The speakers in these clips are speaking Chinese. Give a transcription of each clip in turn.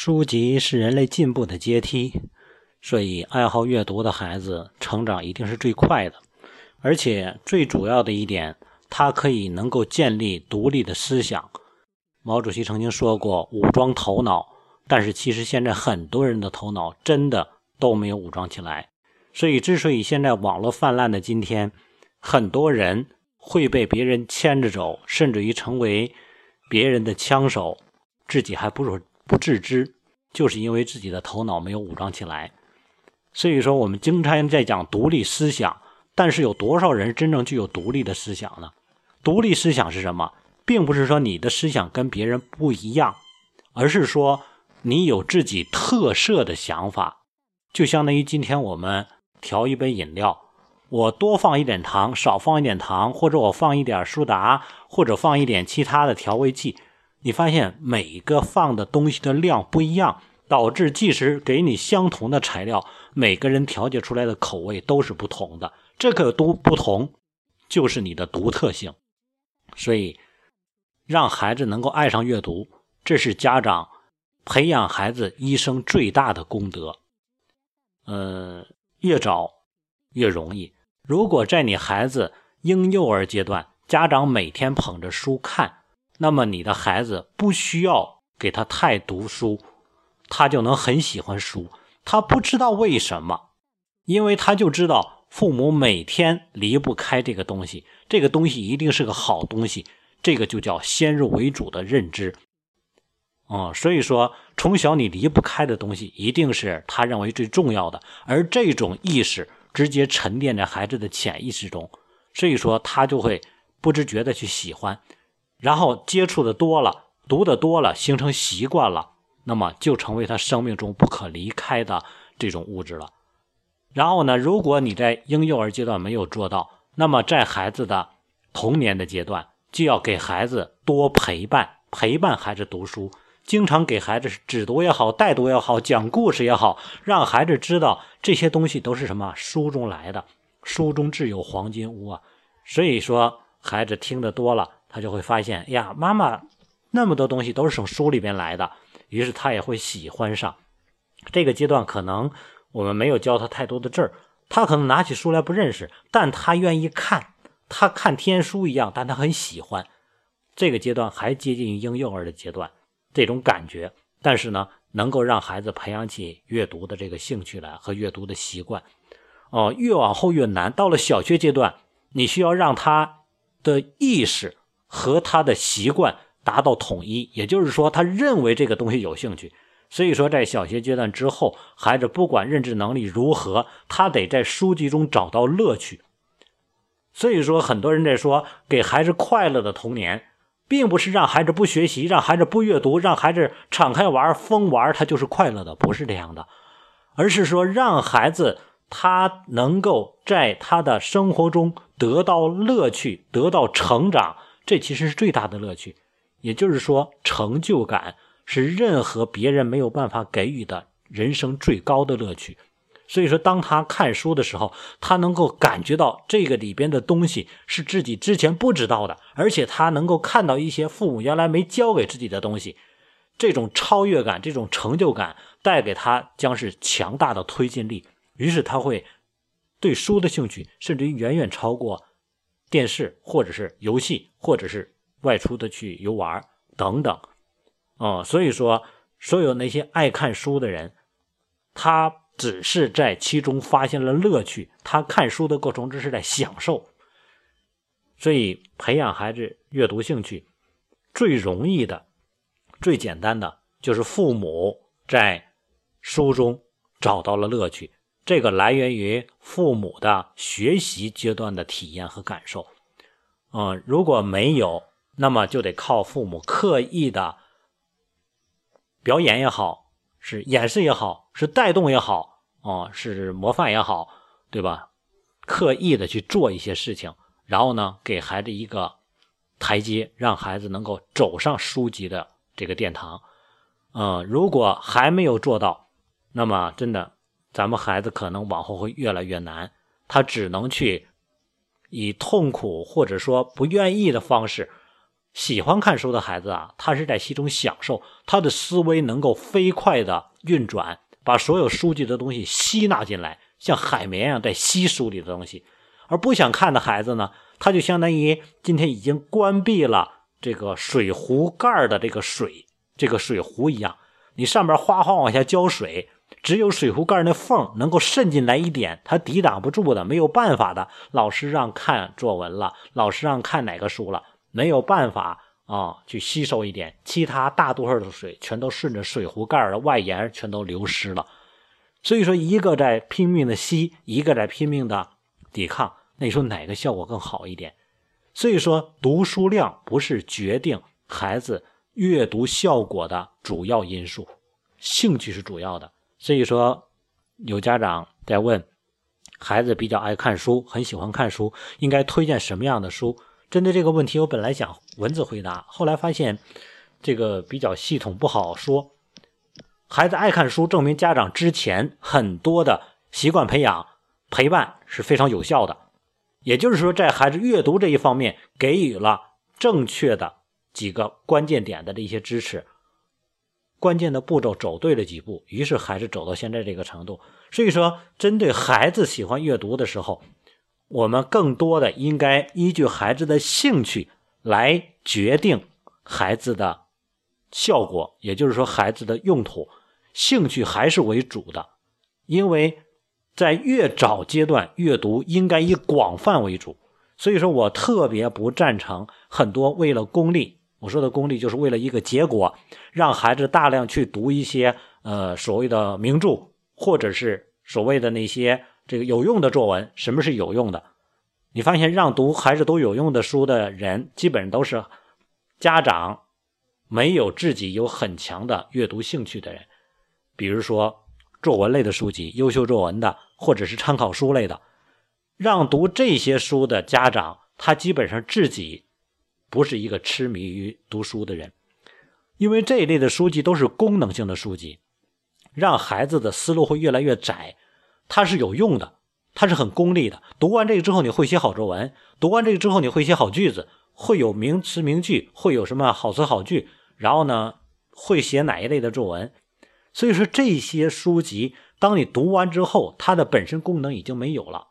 书籍是人类进步的阶梯，所以爱好阅读的孩子成长一定是最快的。而且最主要的一点，他可以能够建立独立的思想。毛主席曾经说过：“武装头脑。”但是其实现在很多人的头脑真的都没有武装起来。所以，之所以现在网络泛滥的今天，很多人会被别人牵着走，甚至于成为别人的枪手，自己还不如。不自知，就是因为自己的头脑没有武装起来。所以说，我们经常在讲独立思想，但是有多少人真正具有独立的思想呢？独立思想是什么？并不是说你的思想跟别人不一样，而是说你有自己特色的想法。就相当于今天我们调一杯饮料，我多放一点糖，少放一点糖，或者我放一点苏打，或者放一点其他的调味剂。你发现每个放的东西的量不一样，导致即使给你相同的材料，每个人调节出来的口味都是不同的。这个都不同，就是你的独特性。所以，让孩子能够爱上阅读，这是家长培养孩子一生最大的功德。呃，越早越容易。如果在你孩子婴幼儿阶段，家长每天捧着书看。那么你的孩子不需要给他太读书，他就能很喜欢书。他不知道为什么，因为他就知道父母每天离不开这个东西，这个东西一定是个好东西。这个就叫先入为主的认知。哦，所以说从小你离不开的东西，一定是他认为最重要的，而这种意识直接沉淀在孩子的潜意识中，所以说他就会不知觉的去喜欢。然后接触的多了，读的多了，形成习惯了，那么就成为他生命中不可离开的这种物质了。然后呢，如果你在婴幼儿阶段没有做到，那么在孩子的童年的阶段，就要给孩子多陪伴，陪伴孩子读书，经常给孩子指读也好，带读也好，讲故事也好，让孩子知道这些东西都是什么书中来的，书中自有黄金屋啊。所以说，孩子听得多了。他就会发现呀，妈妈那么多东西都是从书里边来的，于是他也会喜欢上。这个阶段可能我们没有教他太多的字儿，他可能拿起书来不认识，但他愿意看，他看天书一样，但他很喜欢。这个阶段还接近于婴幼儿的阶段，这种感觉，但是呢，能够让孩子培养起阅读的这个兴趣来和阅读的习惯。哦，越往后越难，到了小学阶段，你需要让他的意识。和他的习惯达到统一，也就是说，他认为这个东西有兴趣。所以说，在小学阶段之后，孩子不管认知能力如何，他得在书籍中找到乐趣。所以说，很多人在说给孩子快乐的童年，并不是让孩子不学习，让孩子不阅读，让孩子敞开玩、疯玩，他就是快乐的，不是这样的，而是说让孩子他能够在他的生活中得到乐趣，得到成长。这其实是最大的乐趣，也就是说，成就感是任何别人没有办法给予的人生最高的乐趣。所以说，当他看书的时候，他能够感觉到这个里边的东西是自己之前不知道的，而且他能够看到一些父母原来没教给自己的东西。这种超越感、这种成就感带给他将是强大的推进力，于是他会对书的兴趣甚至于远远超过。电视，或者是游戏，或者是外出的去游玩等等，哦，所以说，所有那些爱看书的人，他只是在其中发现了乐趣，他看书的过程只是在享受。所以，培养孩子阅读兴趣，最容易的、最简单的，就是父母在书中找到了乐趣。这个来源于父母的学习阶段的体验和感受，嗯，如果没有，那么就得靠父母刻意的表演也好，是演示也好，是带动也好，啊，是模范也好，对吧？刻意的去做一些事情，然后呢，给孩子一个台阶，让孩子能够走上书籍的这个殿堂。嗯，如果还没有做到，那么真的。咱们孩子可能往后会越来越难，他只能去以痛苦或者说不愿意的方式喜欢看书的孩子啊，他是在其中享受，他的思维能够飞快的运转，把所有书籍的东西吸纳进来，像海绵一样在吸书里的东西。而不想看的孩子呢，他就相当于今天已经关闭了这个水壶盖的这个水，这个水壶一样，你上边哗哗往下浇水，只有水壶盖那缝能够渗进来一点，他抵挡不住的，没有办法的。老师让看作文了，老师让看哪个书了。没有办法啊，去吸收一点，其他大多数的水全都顺着水壶盖的外沿全都流失了。所以说，一个在拼命的吸，一个在拼命的抵抗，那你说哪个效果更好一点？所以说，读书量不是决定孩子阅读效果的主要因素，兴趣是主要的。所以说，有家长在问，孩子比较爱看书，很喜欢看书，应该推荐什么样的书？针对这个问题，我本来想文字回答，后来发现这个比较系统，不好说。孩子爱看书，证明家长之前很多的习惯培养、陪伴是非常有效的。也就是说，在孩子阅读这一方面给予了正确的几个关键点的这些支持，关键的步骤走对了几步，于是孩子走到现在这个程度。所以说，针对孩子喜欢阅读的时候。我们更多的应该依据孩子的兴趣来决定孩子的效果，也就是说，孩子的用途，兴趣还是为主的。因为在越早阶段阅读应该以广泛为主，所以说我特别不赞成很多为了功利，我说的功利就是为了一个结果，让孩子大量去读一些呃所谓的名著，或者是所谓的那些。这个有用的作文，什么是有用的？你发现让读孩子读有用的书的人，基本上都是家长没有自己有很强的阅读兴趣的人。比如说作文类的书籍、优秀作文的，或者是参考书类的，让读这些书的家长，他基本上自己不是一个痴迷于读书的人，因为这一类的书籍都是功能性的书籍，让孩子的思路会越来越窄。它是有用的，它是很功利的。读完这个之后，你会写好作文；读完这个之后，你会写好句子，会有名词名句，会有什么好词好句。然后呢，会写哪一类的作文？所以说，这些书籍，当你读完之后，它的本身功能已经没有了，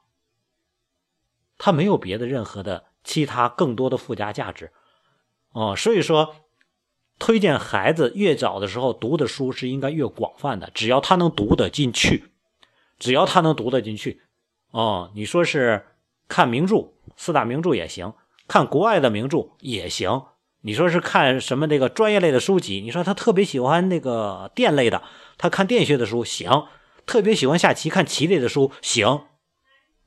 它没有别的任何的其他更多的附加价值。哦，所以说，推荐孩子越早的时候读的书是应该越广泛的，只要他能读得进去。只要他能读得进去，哦，你说是看名著，四大名著也行；看国外的名著也行。你说是看什么那个专业类的书籍？你说他特别喜欢那个电类的，他看电学的书行；特别喜欢下棋，看棋类的书行。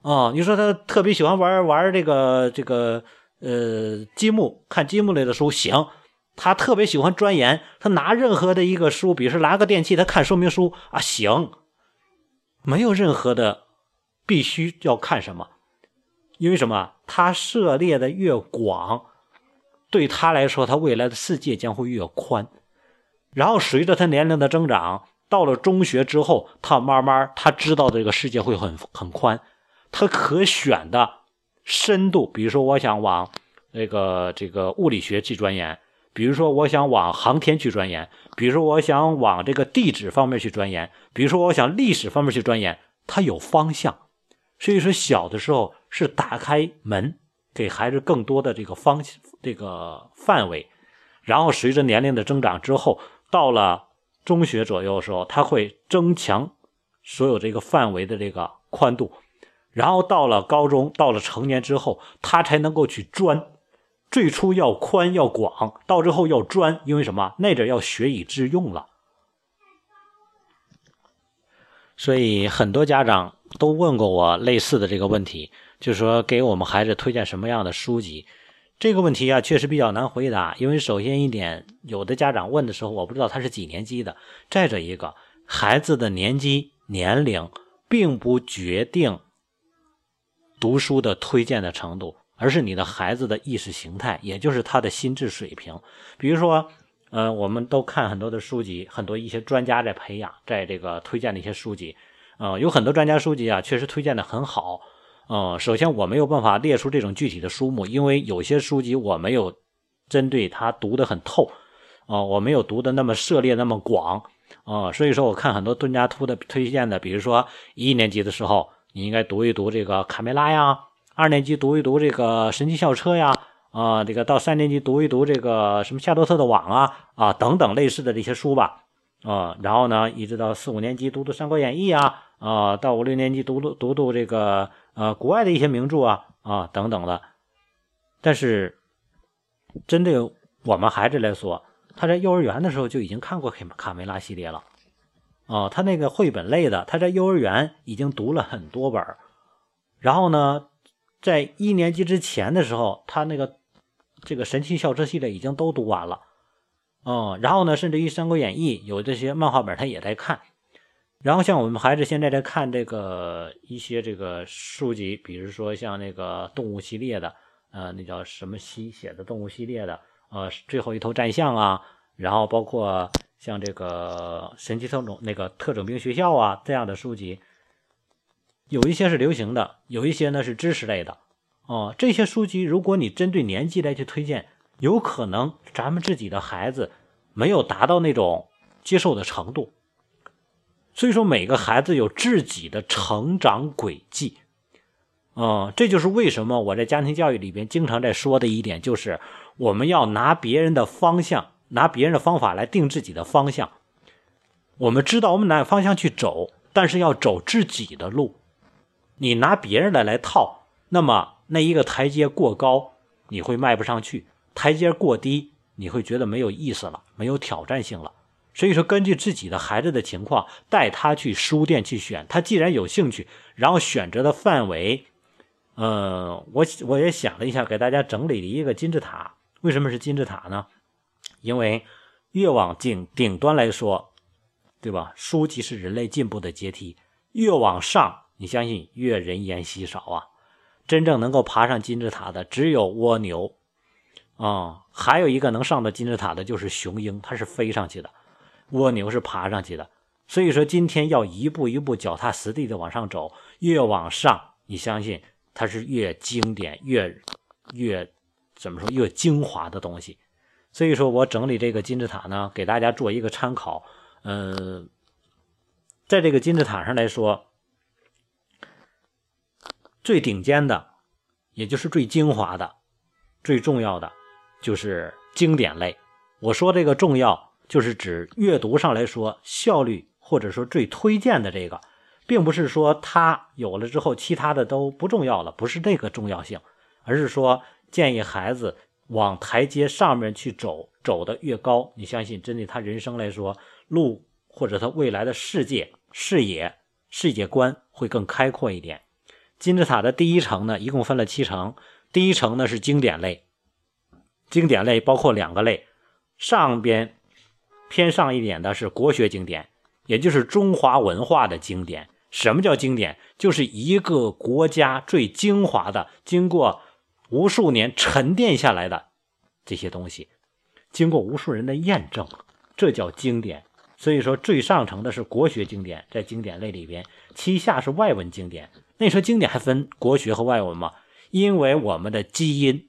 哦，你说他特别喜欢玩玩这个这个呃积木，看积木类的书行。他特别喜欢钻研，他拿任何的一个书，比如说拿个电器，他看说明书啊行。没有任何的必须要看什么，因为什么？他涉猎的越广，对他来说，他未来的世界将会越宽。然后随着他年龄的增长，到了中学之后，他慢慢他知道这个世界会很很宽，他可选的深度，比如说我想往那个这个物理学去钻研。比如说，我想往航天去钻研；比如说，我想往这个地质方面去钻研；比如说，我想历史方面去钻研。它有方向，所以说小的时候是打开门，给孩子更多的这个方这个范围。然后随着年龄的增长之后，到了中学左右的时候，他会增强所有这个范围的这个宽度。然后到了高中，到了成年之后，他才能够去钻。最初要宽要广，到之后要专，因为什么？那阵要学以致用了。所以很多家长都问过我类似的这个问题，就是说给我们孩子推荐什么样的书籍？这个问题啊，确实比较难回答。因为首先一点，有的家长问的时候，我不知道他是几年级的；再者一个，孩子的年纪年龄并不决定读书的推荐的程度。而是你的孩子的意识形态，也就是他的心智水平。比如说，呃，我们都看很多的书籍，很多一些专家在培养，在这个推荐的一些书籍，呃，有很多专家书籍啊，确实推荐的很好。呃，首先我没有办法列出这种具体的书目，因为有些书籍我没有针对它读得很透，啊，我没有读的那么涉猎那么广，啊，所以说我看很多蹲家图的推荐的，比如说一年级的时候，你应该读一读这个卡梅拉呀，二年级读一读这个神奇校车呀，啊，这个到三年级读一读这个什么夏洛特的网啊，啊，等等类似的这些书吧，啊，然后呢，一直到四五年级读读《三国演义》啊，啊，到五六年级读读读读这个呃国外的一些名著啊，啊，等等的，但是。针对我们孩子来说，他在幼儿园的时候就已经看过卡卡梅拉系列了，哦，他那个绘本类的，他在幼儿园已经读了很多本然后呢，在一年级之前的时候，他那个这个神奇校车系列已经都读完了，哦，然后呢，甚至于《三国演义》有这些漫画本他也在看。然后像我们孩子现在在看这个一些这个书籍，比如说像那个动物系列的。呃，那叫什么西写的动物系列的，呃，最后一头战象啊，然后包括像这个神奇特种那个特种兵学校啊这样的书籍，有一些是流行的，有一些呢是知识类的，哦，这些书籍如果你针对年纪来去推荐，有可能咱们自己的孩子没有达到那种接受的程度，所以说每个孩子有自己的成长轨迹。嗯，这就是为什么我在家庭教育里边经常在说的一点，就是我们要拿别人的方向，拿别人的方法来定自己的方向。我们知道我们哪个方向去走，但是要走自己的路。你拿别人的来套，那么那一个台阶过高，你会迈不上去；台阶过低，你会觉得没有意思了，没有挑战性了。所以说，根据自己的孩子的情况，带他去书店去选。他既然有兴趣，然后选择的范围。呃，我我也想了一下，给大家整理了一个金字塔。为什么是金字塔呢？因为越往顶顶端来说，对吧？书籍是人类进步的阶梯。越往上，你相信越人烟稀少啊。真正能够爬上金字塔的只有蜗牛啊，还有一个能上到金字塔的就是雄鹰，它是飞上去的，蜗牛是爬上去的。所以说，今天要一步一步脚踏实地的往上走，越往上，你相信。它是越经典越越怎么说越精华的东西，所以说我整理这个金字塔呢，给大家做一个参考。嗯，在这个金字塔上来说，最顶尖的，也就是最精华的、最重要的，就是经典类。我说这个重要，就是指阅读上来说效率，或者说最推荐的这个。并不是说它有了之后，其他的都不重要了，不是这个重要性，而是说建议孩子往台阶上面去走，走的越高，你相信针对他人生来说，路或者他未来的世界视野、世界观会更开阔一点。金字塔的第一层呢，一共分了七层，第一层呢是经典类，经典类包括两个类，上边偏上一点的是国学经典，也就是中华文化的经典。什么叫经典？就是一个国家最精华的，经过无数年沉淀下来的这些东西，经过无数人的验证，这叫经典。所以说，最上层的是国学经典，在经典类里边，其下是外文经典。那你说经典还分国学和外文吗？因为我们的基因，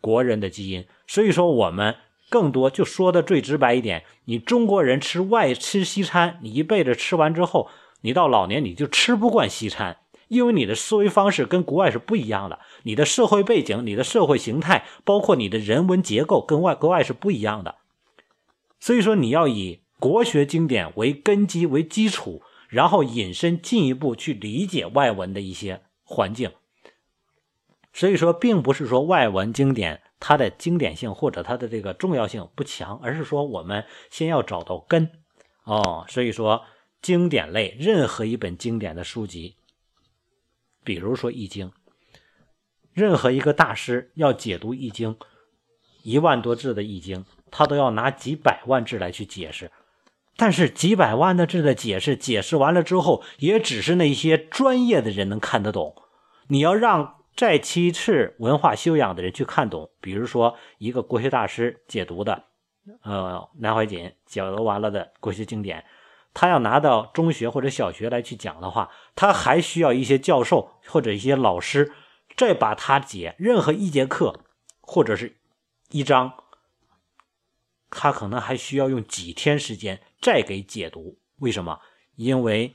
国人的基因，所以说我们更多就说的最直白一点，你中国人吃外吃西餐，你一辈子吃完之后。你到老年你就吃不惯西餐，因为你的思维方式跟国外是不一样的，你的社会背景、你的社会形态，包括你的人文结构跟外国外是不一样的。所以说，你要以国学经典为根基为基础，然后引申进一步去理解外文的一些环境。所以说，并不是说外文经典它的经典性或者它的这个重要性不强，而是说我们先要找到根哦。所以说。经典类任何一本经典的书籍，比如说《易经》，任何一个大师要解读《易经》，一万多字的《易经》，他都要拿几百万字来去解释。但是几百万的字的解释，解释完了之后，也只是那些专业的人能看得懂。你要让再其次文化修养的人去看懂，比如说一个国学大师解读的，呃，南怀瑾解读完了的国学经典。他要拿到中学或者小学来去讲的话，他还需要一些教授或者一些老师，再把他解任何一节课或者是一章他可能还需要用几天时间再给解读。为什么？因为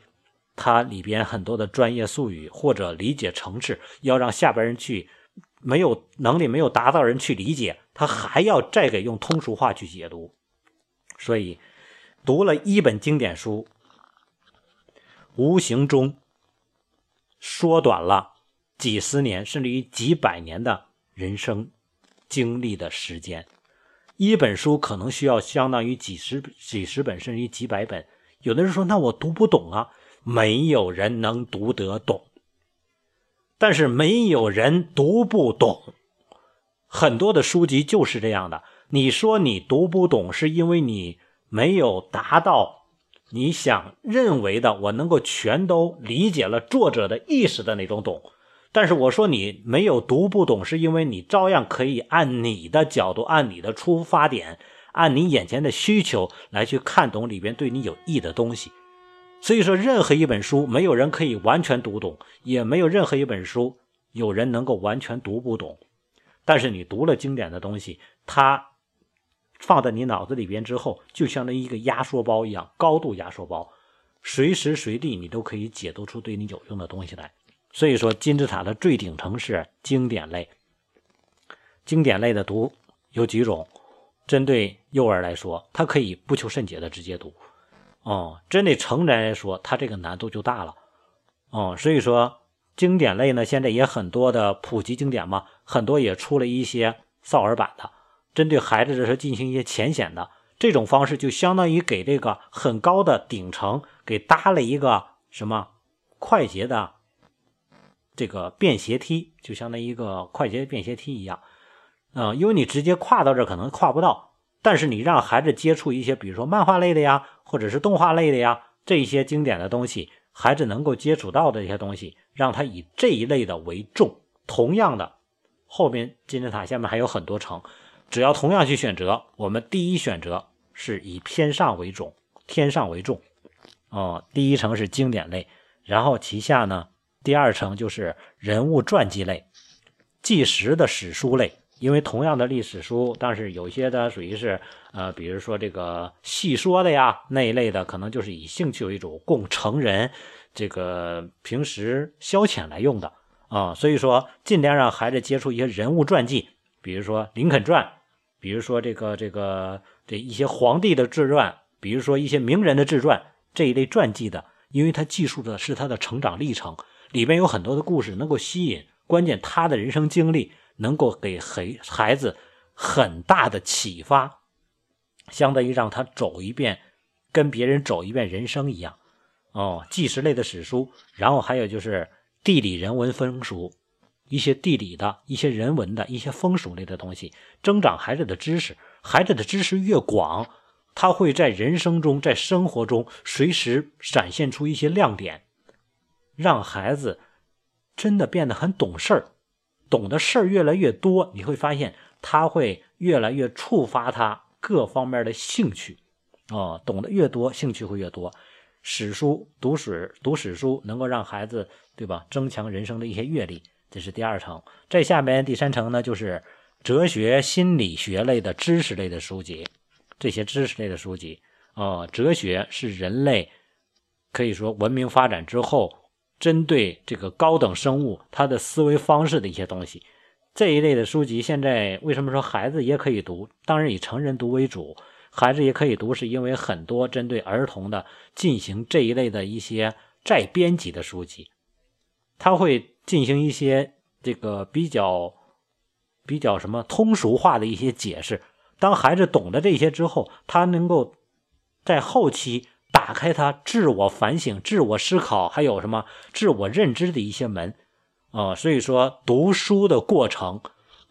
它里边很多的专业术语或者理解层次，要让下边人去没有能力、没有达到人去理解，他还要再给用通俗话去解读。所以，读了一本经典书，无形中缩短了几十年甚至于几百年的人生经历的时间。一本书可能需要相当于几十几十本甚至于几百本。有的人说：“那我读不懂啊。”没有人能读得懂，但是没有人读不懂。很多的书籍就是这样的。你说你读不懂，是因为你没有达到你想认为的，我能够全都理解了作者的意思的那种懂。但是我说你没有读不懂，是因为你照样可以按你的角度，按你的出发点。按你眼前的需求来去看懂里边对你有益的东西，所以说任何一本书没有人可以完全读懂，也没有任何一本书有人能够完全读不懂。但是你读了经典的东西，它放在你脑子里边之后，就相当于一个压缩包一样，高度压缩包，随时随地你都可以解读出对你有用的东西来。所以说金字塔的最顶层是经典类，经典类的读有几种。针对幼儿来说，它可以不求甚解的直接读，哦，针对成人来说，它这个难度就大了，哦，所以说经典类呢，现在也很多的普及经典嘛，很多也出了一些少儿版的，针对孩子的时候进行一些浅显的这种方式，就相当于给这个很高的顶层给搭了一个什么快捷的这个便携梯，就相当于一个快捷便携梯一样。啊，因为你直接跨到这可能跨不到，但是你让孩子接触一些，比如说漫画类的呀，或者是动画类的呀，这一些经典的东西，孩子能够接触到的一些东西，让他以这一类的为重。同样的，后面金字塔下面还有很多层，只要同样去选择，我们第一选择是以偏上为重，天上为重。哦，第一层是经典类，然后其下呢，第二层就是人物传记类、纪实的史书类。因为同样的历史书，但是有些的属于是，呃，比如说这个戏说的呀那一类的，可能就是以兴趣为主，供成人这个平时消遣来用的啊。所以说，尽量让孩子接触一些人物传记，比如说林肯传，比如说这个这个这一些皇帝的自传，比如说一些名人的自传这一类传记的，因为它记述的是他的成长历程，里边有很多的故事能够吸引，关键他的人生经历。能够给孩孩子很大的启发，相当于让他走一遍，跟别人走一遍人生一样。哦，纪实类的史书，然后还有就是地理人文风俗，一些地理的一些人文的一些风俗类的东西，增长孩子的知识。孩子的知识越广，他会在人生中，在生活中随时展现出一些亮点，让孩子真的变得很懂事儿。懂的事儿越来越多，你会发现他会越来越触发他各方面的兴趣，哦，懂得越多，兴趣会越多。史书读史读史书能够让孩子对吧，增强人生的一些阅历，这是第二层。在下面第三层呢，就是哲学、心理学类的知识类的书籍。这些知识类的书籍，呃，哲学是人类可以说文明发展之后。针对这个高等生物，他的思维方式的一些东西，这一类的书籍，现在为什么说孩子也可以读？当然以成人读为主，孩子也可以读，是因为很多针对儿童的进行这一类的一些再编辑的书籍，他会进行一些这个比较比较什么通俗化的一些解释。当孩子懂得这些之后，他能够在后期。打开他自我反省、自我思考，还有什么自我认知的一些门，啊，所以说读书的过程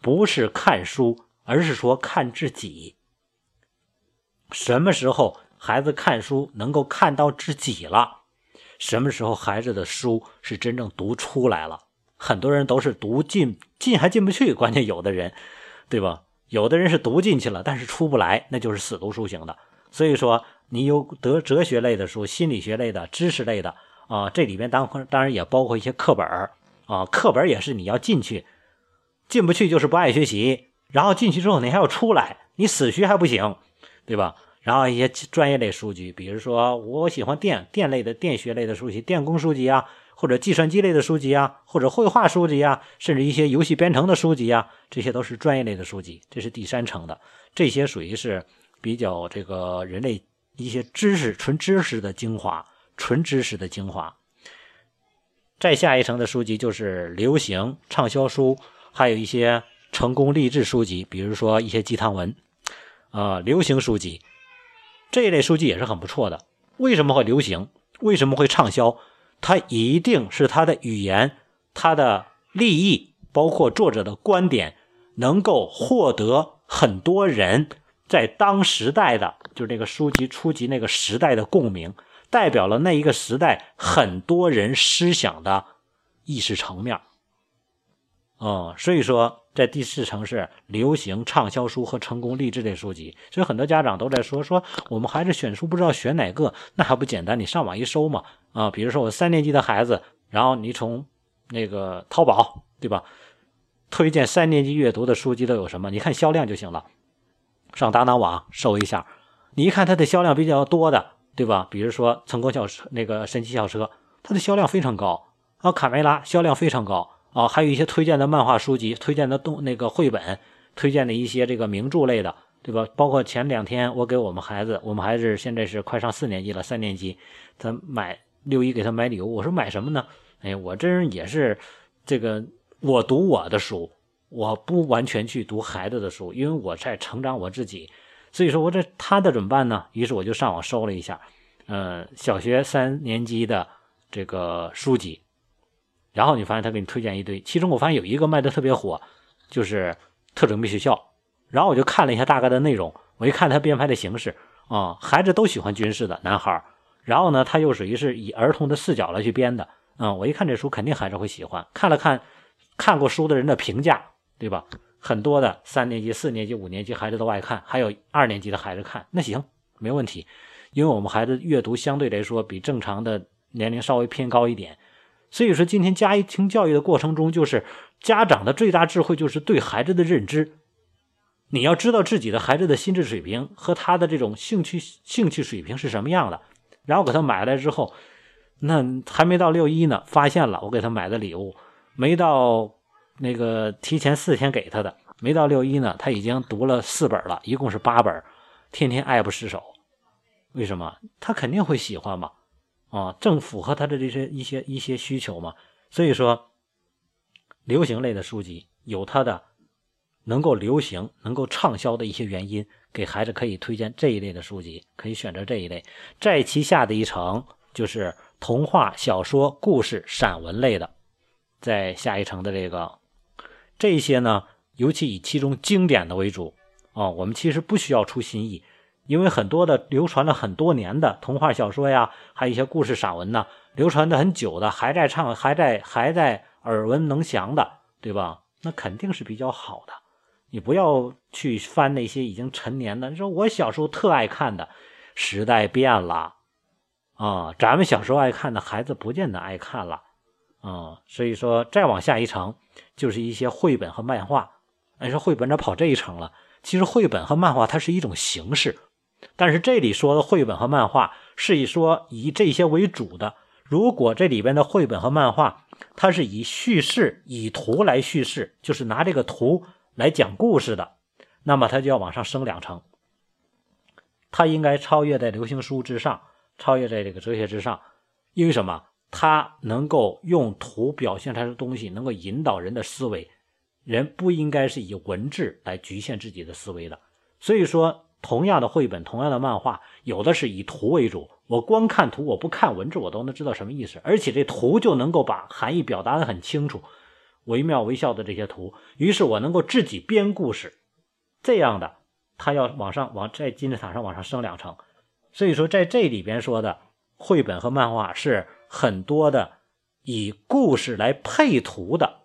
不是看书，而是说看自己。什么时候孩子看书能够看到自己了？什么时候孩子的书是真正读出来了？很多人都是读进进还进不去，关键有的人，对吧？有的人是读进去了，但是出不来，那就是死读书型的。所以说。你有德哲学类的书、心理学类的、知识类的啊，这里边当当然也包括一些课本啊，课本也是你要进去，进不去就是不爱学习，然后进去之后你还要出来，你死学还不行，对吧？然后一些专业类书籍，比如说我喜欢电电类的电学类的书籍，电工书籍啊，或者计算机类的书籍啊，或者绘画书籍啊，甚至一些游戏编程的书籍啊，这些都是专业类的书籍。这是第三层的，这些属于是比较这个人类一些知识纯知识的精华，纯知识的精华。再下一层的书籍就是流行畅销书，还有一些成功励志书籍，比如说一些鸡汤文，啊，流行书籍。这一类书籍也是很不错的。为什么会流行？为什么会畅销？它一定是它的语言、它的立意，包括作者的观点，能够获得很多人在当时代的，就这个书籍初级那个时代的共鸣，代表了那一个时代很多人思想的意识层面。嗯，所以说，在第四层是流行畅销书和成功励志类书籍，所以很多家长都在说说我们孩子选书不知道选哪个，那还不简单？你上网一搜嘛，啊，比如说我三年级的孩子，然后你从那个淘宝，对吧？推荐三年级阅读的书籍都有什么？你看销量就行了，上当当网搜一下，你一看它的销量比较多的，对吧？比如说成功校车那个神奇校车，它的销量非常高啊，卡梅拉销量非常高。啊，还有一些推荐的漫画书籍、推荐的动那个绘本、推荐的一些这个名著类的，对吧？包括前两天我给我们孩子，我们孩子现在是快上四年级了，三年级，他买六一给他买礼物，我说买什么呢？哎，我这人也是这个，我读我的书，我不完全去读孩子的书，因为我在成长我自己，所以说我这他的怎么办呢？于是我就上网搜了一下，呃，小学三年级的这个书籍。然后你发现他给你推荐一堆，其中我发现有一个卖的特别火，就是特种兵学校。然后我就看了一下大概的内容，我一看他编排的形式啊，孩子都喜欢军事的男孩然后呢，他又属于是以儿童的视角来去编的，嗯，我一看这书肯定孩子会喜欢。看了看看过书的人的评价，对吧？很多的三年级、四年级、五年级孩子都爱看，还有二年级的孩子看，那行没问题，因为我们孩子阅读相对来说比正常的年龄稍微偏高一点。所以说，今天家庭教育的过程中，就是家长的最大智慧，就是对孩子的认知。你要知道自己的孩子的心智水平和他的这种兴趣兴趣水平是什么样的，然后给他买来之后，那还没到六一呢，发现了我给他买的礼物，没到那个提前四天给他的，没到六一呢，他已经读了四本了，一共是八本，天天爱不释手。为什么？他肯定会喜欢嘛。啊，正符合他的这些一些一些需求嘛，所以说，流行类的书籍有它的能够流行、能够畅销的一些原因，给孩子可以推荐这一类的书籍，可以选择这一类。在其下的一层就是童话、小说、故事、散文类的，在下一层的这个这些呢，尤其以其中经典的为主啊，我们其实不需要出新意。因为很多的流传了很多年的童话小说呀，还有一些故事散文呢，流传的很久的，还在唱，还在还在耳闻能详的，对吧？那肯定是比较好的。你不要去翻那些已经陈年的。你说我小时候特爱看的，时代变了啊，咱们小时候爱看的，孩子不见得爱看了啊。所以说，再往下一层，就是一些绘本和漫画。你说绘本咋跑这一层了？其实绘本和漫画它是一种形式。但是这里说的绘本和漫画是以说以这些为主的。如果这里边的绘本和漫画，它是以叙事、以图来叙事，就是拿这个图来讲故事的，那么它就要往上升两层。它应该超越在流行书之上，超越在这个哲学之上。因为什么？它能够用图表现出来的东西，能够引导人的思维。人不应该是以文字来局限自己的思维的。所以说。同样的绘本，同样的漫画，有的是以图为主。我光看图，我不看文字，我都能知道什么意思。而且这图就能够把含义表达的很清楚，惟妙惟肖的这些图。于是我能够自己编故事，这样的他要往上往在金字塔上往上升两层。所以说，在这里边说的绘本和漫画是很多的以故事来配图的，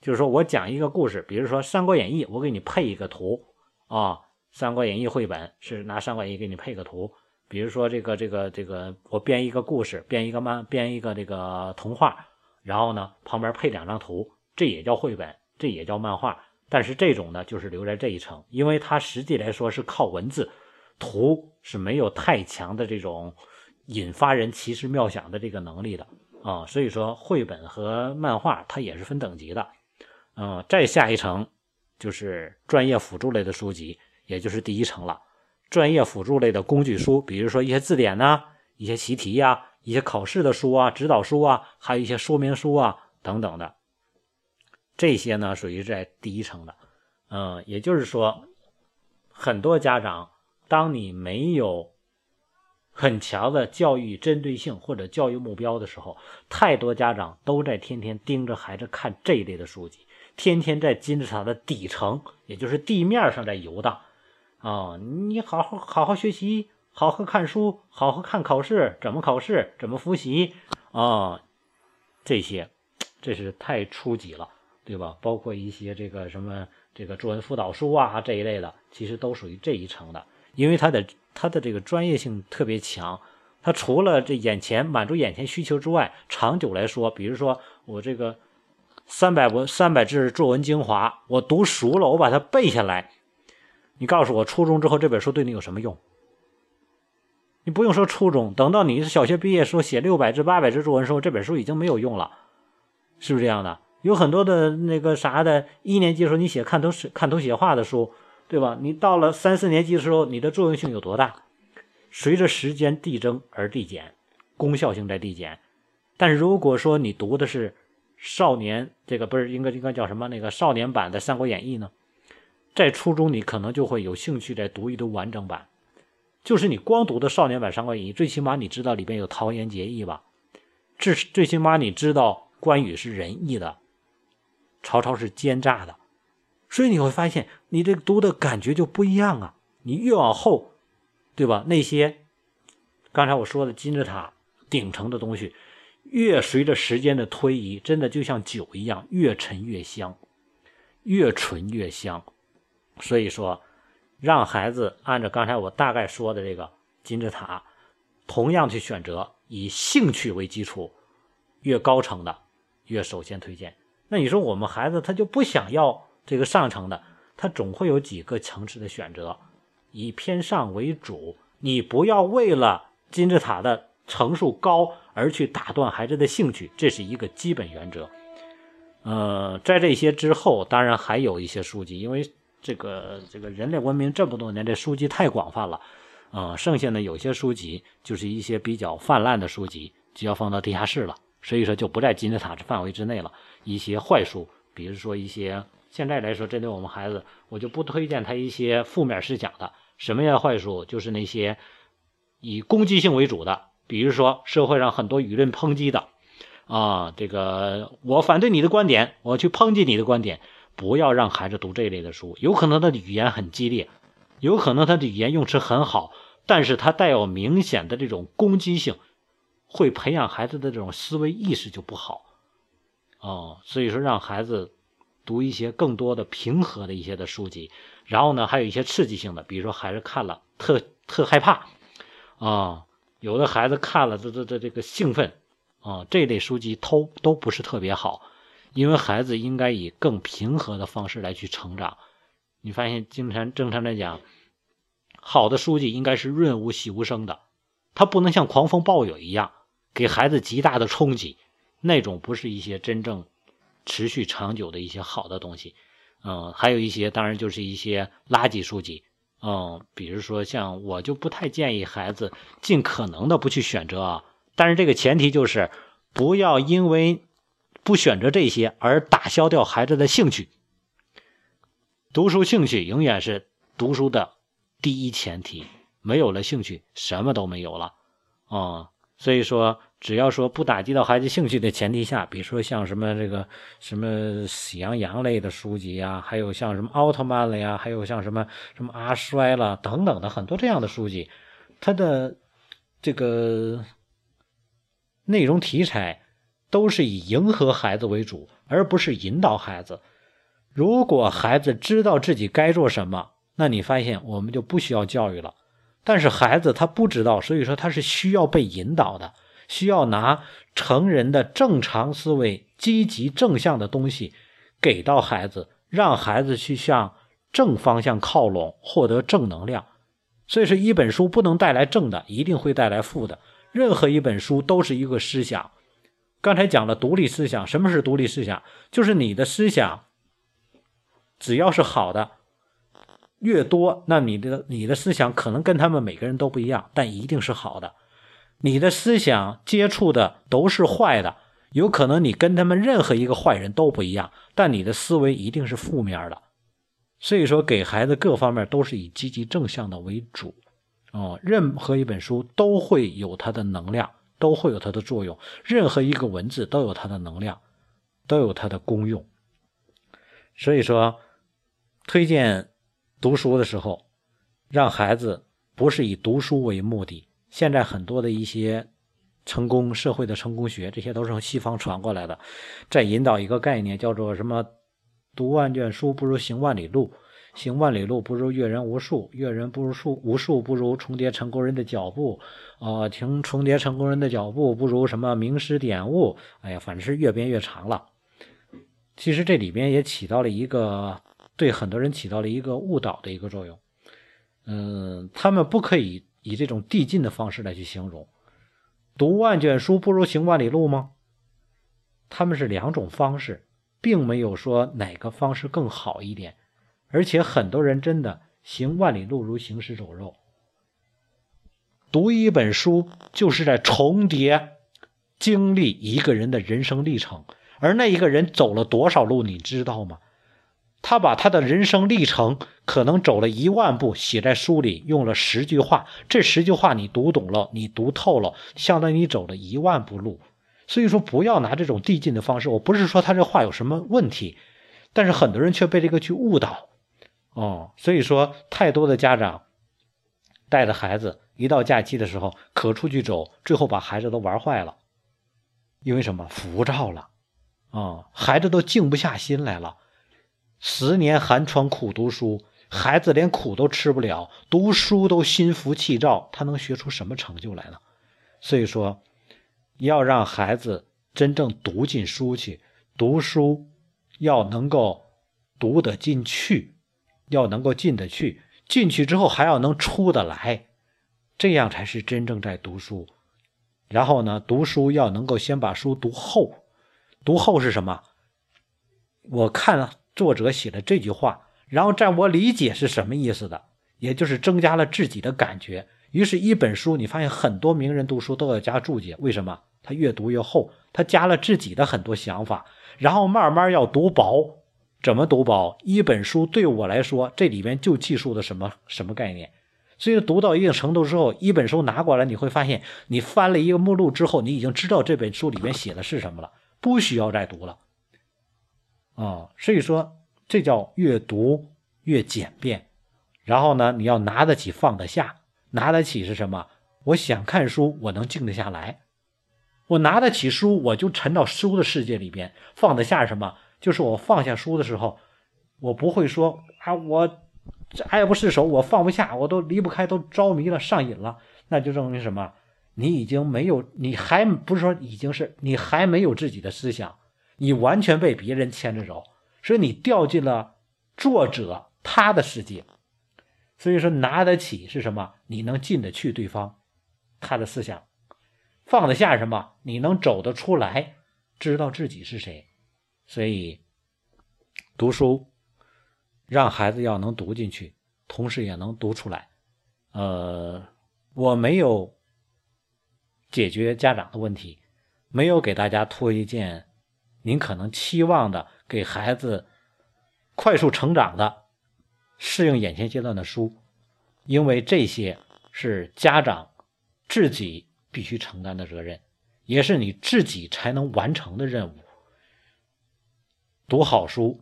就是说我讲一个故事，比如说《三国演义》，我给你配一个图啊。《三国演义》绘本是拿《三国演义》给你配个图，比如说这个这个这个，我编一个故事，编一个漫，编一个这个童话，然后呢旁边配两张图，这也叫绘本，这也叫漫画。但是这种呢，就是留在这一层，因为它实际来说是靠文字，图是没有太强的这种引发人奇思妙想的这个能力的啊。所以说，绘本和漫画它也是分等级的。嗯，再下一层就是专业辅助类的书籍，也就是第一层了。专业辅助类的工具书，比如说一些字典呐、一些习题呀、一些考试的书啊、指导书啊，还有一些说明书啊等等的，这些呢属于在第一层的。嗯，也就是说，很多家长，当你没有很强的教育针对性或者教育目标的时候，太多家长都在天天盯着孩子看这一类的书籍。天天在金字塔的底层，也就是地面上在游荡，啊，你好好好好学习，好好看书，好好看考试，怎么考试，怎么复习，啊，这些，这是太初级了，对吧？包括一些这个什么这个作文辅导书啊这一类的，其实都属于这一层的，因为它的它的这个专业性特别强，它除了这眼前满足眼前需求之外，长久来说，比如说我这个。三百文三百字作文精华，我读熟了，我把它背下来。你告诉我，初中之后这本书对你有什么用？你不用说初中，等到你小学毕业时候写六百字、八百字作文时候，这本书已经没有用了，是不是这样的？有很多的那个啥的，一年级时候你写看图写看图写画的书，对吧？你到了三四年级的时候，你的作用性有多大？随着时间递增而递减，功效性在递减。但是如果说你读的是，少年，这个不是应该应该叫什么？那个少年版的《三国演义》呢？在初中你可能就会有兴趣再读一读完整版。就是你光读的少年版《三国演义》，最起码你知道里边有桃园结义吧？至最起码你知道关羽是仁义的，曹操是奸诈的。所以你会发现，你这读的感觉就不一样啊！你越往后，对吧？那些刚才我说的金字塔顶层的东西。越随着时间的推移，真的就像酒一样，越陈越香，越醇越香。所以说，让孩子按照刚才我大概说的这个金字塔，同样去选择以兴趣为基础，越高层的越首先推荐。那你说我们孩子他就不想要这个上层的，他总会有几个层次的选择，以偏上为主。你不要为了金字塔的层数高。而去打断孩子的兴趣，这是一个基本原则。呃，在这些之后，当然还有一些书籍，因为这个这个人类文明这么多年，这书籍太广泛了。嗯，剩下的有些书籍就是一些比较泛滥的书籍，就要放到地下室了，所以说就不在金字塔的范围之内了。一些坏书，比如说一些现在来说针对我们孩子，我就不推荐他一些负面思想的。什么样的坏书？就是那些以攻击性为主的。比如说，社会上很多舆论抨击的，啊，这个我反对你的观点，我去抨击你的观点，不要让孩子读这一类的书。有可能他的语言很激烈，有可能他的语言用词很好，但是他带有明显的这种攻击性，会培养孩子的这种思维意识就不好，哦，所以说让孩子读一些更多的平和的一些的书籍，然后呢，还有一些刺激性的，比如说孩子看了特特害怕，啊。有的孩子看了，这这这这个兴奋，啊，这类书籍都都不是特别好，因为孩子应该以更平和的方式来去成长。你发现，经常正常来讲，好的书籍应该是润物细无声的，它不能像狂风暴雨一样给孩子极大的冲击，那种不是一些真正持续长久的一些好的东西。嗯，还有一些，当然就是一些垃圾书籍。嗯，比如说像我就不太建议孩子尽可能的不去选择啊，但是这个前提就是不要因为不选择这些而打消掉孩子的兴趣。读书兴趣永远是读书的第一前提，没有了兴趣，什么都没有了啊。所以说。只要说不打击到孩子兴趣的前提下，比如说像什么这个什么喜羊羊类的书籍呀，还有像什么奥特曼了呀，还有像什么什么阿衰了等等的很多这样的书籍，它的这个内容题材都是以迎合孩子为主，而不是引导孩子。如果孩子知道自己该做什么，那你发现我们就不需要教育了。但是孩子他不知道，所以说他是需要被引导的。需要拿成人的正常思维、积极正向的东西给到孩子，让孩子去向正方向靠拢，获得正能量。所以说，一本书不能带来正的，一定会带来负的。任何一本书都是一个思想。刚才讲了独立思想，什么是独立思想？就是你的思想，只要是好的，越多，那你的你的思想可能跟他们每个人都不一样，但一定是好的。你的思想接触的都是坏的，有可能你跟他们任何一个坏人都不一样，但你的思维一定是负面的。所以说，给孩子各方面都是以积极正向的为主。哦，任何一本书都会有它的能量，都会有它的作用。任何一个文字都有它的能量，都有它的功用。所以说，推荐读书的时候，让孩子不是以读书为目的。现在很多的一些成功社会的成功学，这些都是从西方传过来的，在引导一个概念，叫做什么？读万卷书不如行万里路。行万里路不如阅人无数，阅人不如数无数不如重叠成功人的脚步，啊，听重叠成功人的脚步不如什么名师点悟。哎呀，反正是越编越长了。其实这里边也起到了一个对很多人起到了一个误导的一个作用。嗯，他们不可以以这种递进的方式来去形容，读万卷书不如行万里路吗？他们是两种方式，并没有说哪个方式更好一点。而且很多人真的行万里路如行尸走肉。读一本书就是在重叠经历一个人的人生历程，而那一个人走了多少路，你知道吗？他把他的人生历程可能走了一万步，写在书里，用了十句话。这十句话你读懂了，你读透了，相当于你走了一万步路。所以说，不要拿这种递进的方式。我不是说他这话有什么问题，但是很多人却被这个去误导。哦，所以说，太多的家长带着孩子一到假期的时候，可出去走，最后把孩子都玩坏了。因为什么？浮躁了啊，孩子都静不下心来了。十年寒窗苦读书，孩子连苦都吃不了，读书都心浮气躁，他能学出什么成就来呢？所以说，要让孩子真正读进书去，读书要能够读得进去。要能够进得去，进去之后还要能出得来，这样才是真正在读书。然后呢，读书要能够先把书读厚，读厚是什么？我看作者写的这句话，然后在我理解是什么意思的，也就是增加了自己的感觉。于是，一本书你发现很多名人读书都要加注解，为什么？他越读越厚，他加了自己的很多想法，然后慢慢要读薄。怎么读薄一本书？对我来说，这里边就记述的什么什么概念？所以读到一定程度之后，一本书拿过来，你会发现，你翻了一个目录之后，你已经知道这本书里面写的是什么了，不需要再读了。啊，所以说这叫越读越简便。然后呢，你要拿得起放得下，拿得起是什么？我想看书，我能静得下来，我拿得起书，我就沉到书的世界里边。放得下什么？就是我放下书的时候，我不会说啊，我这爱不释手，我放不下，我都离不开，都着迷了，上瘾了。那就证明什么？你已经没有，你还不是说已经是你还没有自己的思想，你完全被别人牵着走，所以你掉进了作者他的世界。所以说，拿得起是什么？你能进得去对方他的思想，放得下什么？你能走得出来，知道自己是谁。所以，读书让孩子要能读进去，同时也能读出来。呃，我没有解决家长的问题，没有给大家推荐您可能期望的给孩子快速成长的、适应眼前阶段的书，因为这些是家长自己必须承担的责任，也是你自己才能完成的任务。读好书，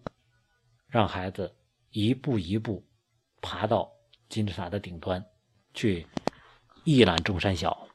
让孩子一步一步爬到金字塔的顶端，去一览众山小。